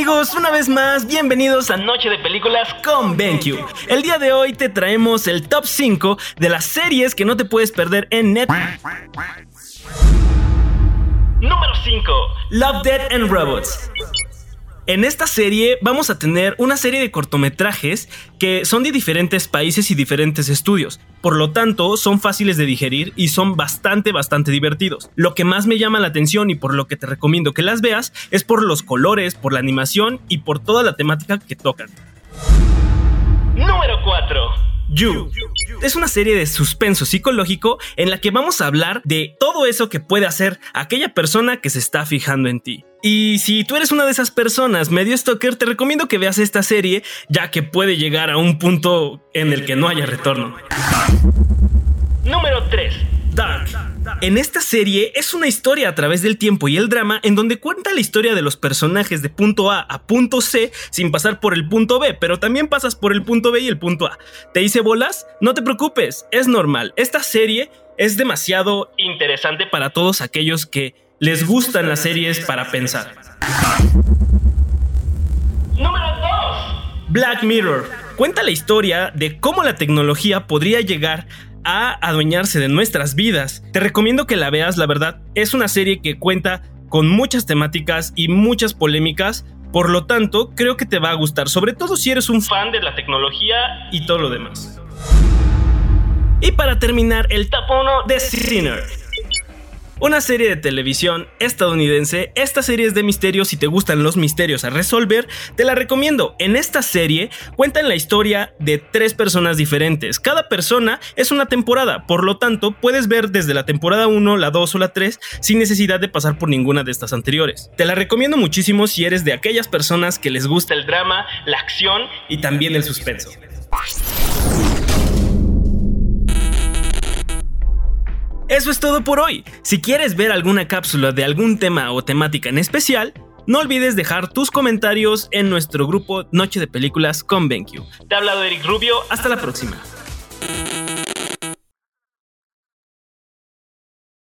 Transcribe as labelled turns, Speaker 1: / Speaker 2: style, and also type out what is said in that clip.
Speaker 1: amigos, una vez más, bienvenidos a Noche de Películas con BenQ. El día de hoy te traemos el top 5 de las series que no te puedes perder en Netflix. Número 5. Love, Dead and Robots. En esta serie vamos a tener una serie de cortometrajes que son de diferentes países y diferentes estudios. Por lo tanto, son fáciles de digerir y son bastante, bastante divertidos. Lo que más me llama la atención y por lo que te recomiendo que las veas es por los colores, por la animación y por toda la temática que tocan. Número 4. You. Es una serie de suspenso psicológico en la que vamos a hablar de todo eso que puede hacer aquella persona que se está fijando en ti. Y si tú eres una de esas personas medio stalker, te recomiendo que veas esta serie, ya que puede llegar a un punto en el que no haya retorno. Número 3. Dark. En esta serie es una historia a través del tiempo y el drama en donde cuenta la historia de los personajes de punto A a punto C sin pasar por el punto B, pero también pasas por el punto B y el punto A. ¿Te hice bolas? No te preocupes, es normal. Esta serie es demasiado interesante para todos aquellos que les gustan las series para pensar. Número 2. Black Mirror. Cuenta la historia de cómo la tecnología podría llegar a adueñarse de nuestras vidas. Te recomiendo que la veas, la verdad, es una serie que cuenta con muchas temáticas y muchas polémicas, por lo tanto, creo que te va a gustar, sobre todo si eres un fan de la tecnología y todo lo demás. Y para terminar, el top 1 de Sinner una serie de televisión estadounidense. Esta serie es de misterios. Si te gustan los misterios a resolver, te la recomiendo. En esta serie cuentan la historia de tres personas diferentes. Cada persona es una temporada, por lo tanto, puedes ver desde la temporada 1, la 2 o la 3 sin necesidad de pasar por ninguna de estas anteriores. Te la recomiendo muchísimo si eres de aquellas personas que les gusta el drama, la acción y también el suspenso. Eso es todo por hoy. Si quieres ver alguna cápsula de algún tema o temática en especial, no olvides dejar tus comentarios en nuestro grupo Noche de Películas con BenQ. Te ha hablado Eric Rubio, hasta la próxima.